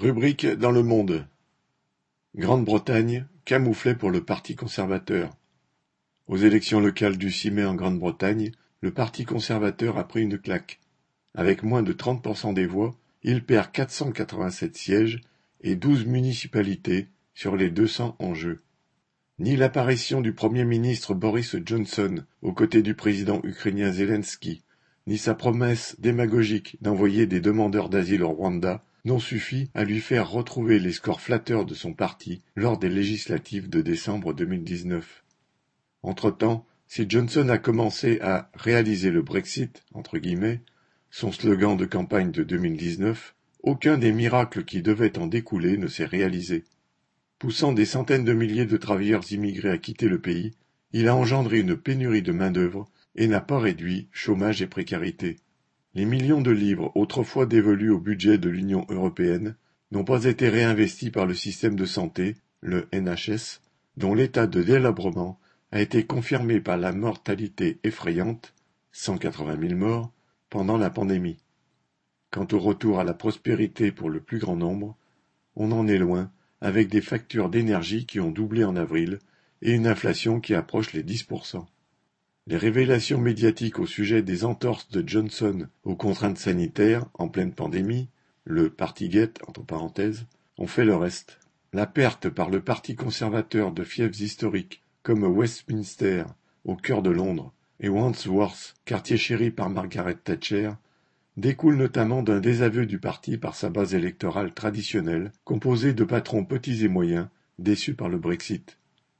Rubrique dans Le Monde. Grande-Bretagne, camouflet pour le Parti conservateur. Aux élections locales du 6 mai en Grande-Bretagne, le Parti conservateur a pris une claque. Avec moins de 30% des voix, il perd 487 sièges et 12 municipalités sur les 200 en jeu. Ni l'apparition du Premier ministre Boris Johnson aux côtés du président ukrainien Zelensky, ni sa promesse démagogique d'envoyer des demandeurs d'asile au Rwanda n'ont suffi à lui faire retrouver les scores flatteurs de son parti lors des législatives de décembre 2019. Entre-temps, si Johnson a commencé à réaliser le Brexit, entre guillemets, son slogan de campagne de 2019, aucun des miracles qui devaient en découler ne s'est réalisé. Poussant des centaines de milliers de travailleurs immigrés à quitter le pays, il a engendré une pénurie de main-d'œuvre et n'a pas réduit chômage et précarité. Les millions de livres autrefois dévolus au budget de l'Union européenne n'ont pas été réinvestis par le système de santé, le NHS, dont l'état de délabrement a été confirmé par la mortalité effrayante, 180 000 morts, pendant la pandémie. Quant au retour à la prospérité pour le plus grand nombre, on en est loin, avec des factures d'énergie qui ont doublé en avril et une inflation qui approche les 10%. Les révélations médiatiques au sujet des entorses de Johnson aux contraintes sanitaires en pleine pandémie, le Partygate entre ont fait le reste. La perte par le Parti conservateur de fiefs historiques comme Westminster, au cœur de Londres, et Wandsworth, quartier chéri par Margaret Thatcher, découle notamment d'un désaveu du parti par sa base électorale traditionnelle, composée de patrons petits et moyens, déçus par le Brexit.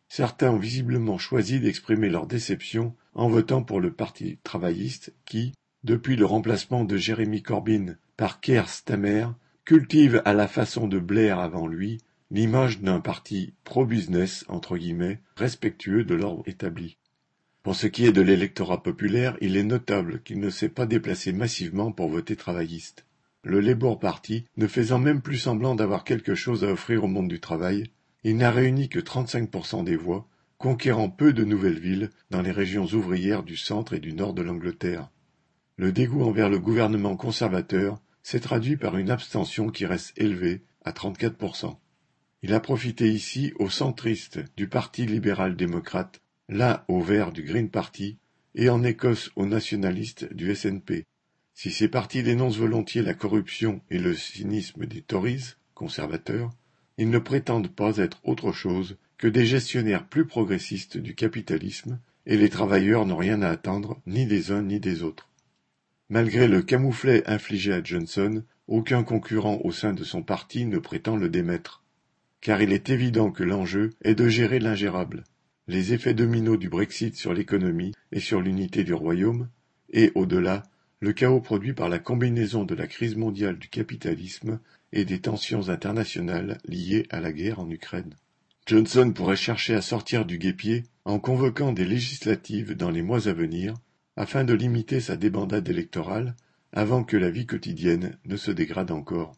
Certains ont visiblement choisi d'exprimer leur déception en votant pour le Parti travailliste qui, depuis le remplacement de Jeremy Corbyn par Keir Starmer, cultive à la façon de Blair avant lui l'image d'un parti pro-business, entre guillemets, respectueux de l'ordre établi. Pour ce qui est de l'électorat populaire, il est notable qu'il ne s'est pas déplacé massivement pour voter travailliste. Le Labour Party, ne faisant même plus semblant d'avoir quelque chose à offrir au monde du travail, il n'a réuni que 35% des voix, conquérant peu de nouvelles villes dans les régions ouvrières du centre et du nord de l'Angleterre. Le dégoût envers le gouvernement conservateur s'est traduit par une abstention qui reste élevée à 34%. Il a profité ici aux centristes du Parti libéral-démocrate, là aux Verts du Green Party et en Écosse aux nationalistes du SNP. Si ces partis dénoncent volontiers la corruption et le cynisme des Tories, conservateurs, ils ne prétendent pas être autre chose que des gestionnaires plus progressistes du capitalisme, et les travailleurs n'ont rien à attendre ni des uns ni des autres. Malgré le camouflet infligé à Johnson, aucun concurrent au sein de son parti ne prétend le démettre. Car il est évident que l'enjeu est de gérer l'ingérable, les effets dominos du Brexit sur l'économie et sur l'unité du royaume, et, au-delà, le chaos produit par la combinaison de la crise mondiale du capitalisme et des tensions internationales liées à la guerre en Ukraine. Johnson pourrait chercher à sortir du guépier en convoquant des législatives dans les mois à venir afin de limiter sa débandade électorale avant que la vie quotidienne ne se dégrade encore.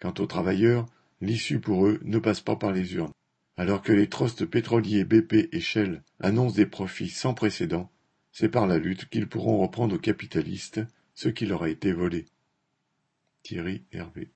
Quant aux travailleurs, l'issue pour eux ne passe pas par les urnes. Alors que les trusts pétroliers BP et Shell annoncent des profits sans précédent, c'est par la lutte qu'ils pourront reprendre aux capitalistes ce qui leur a été volé. Thierry Hervé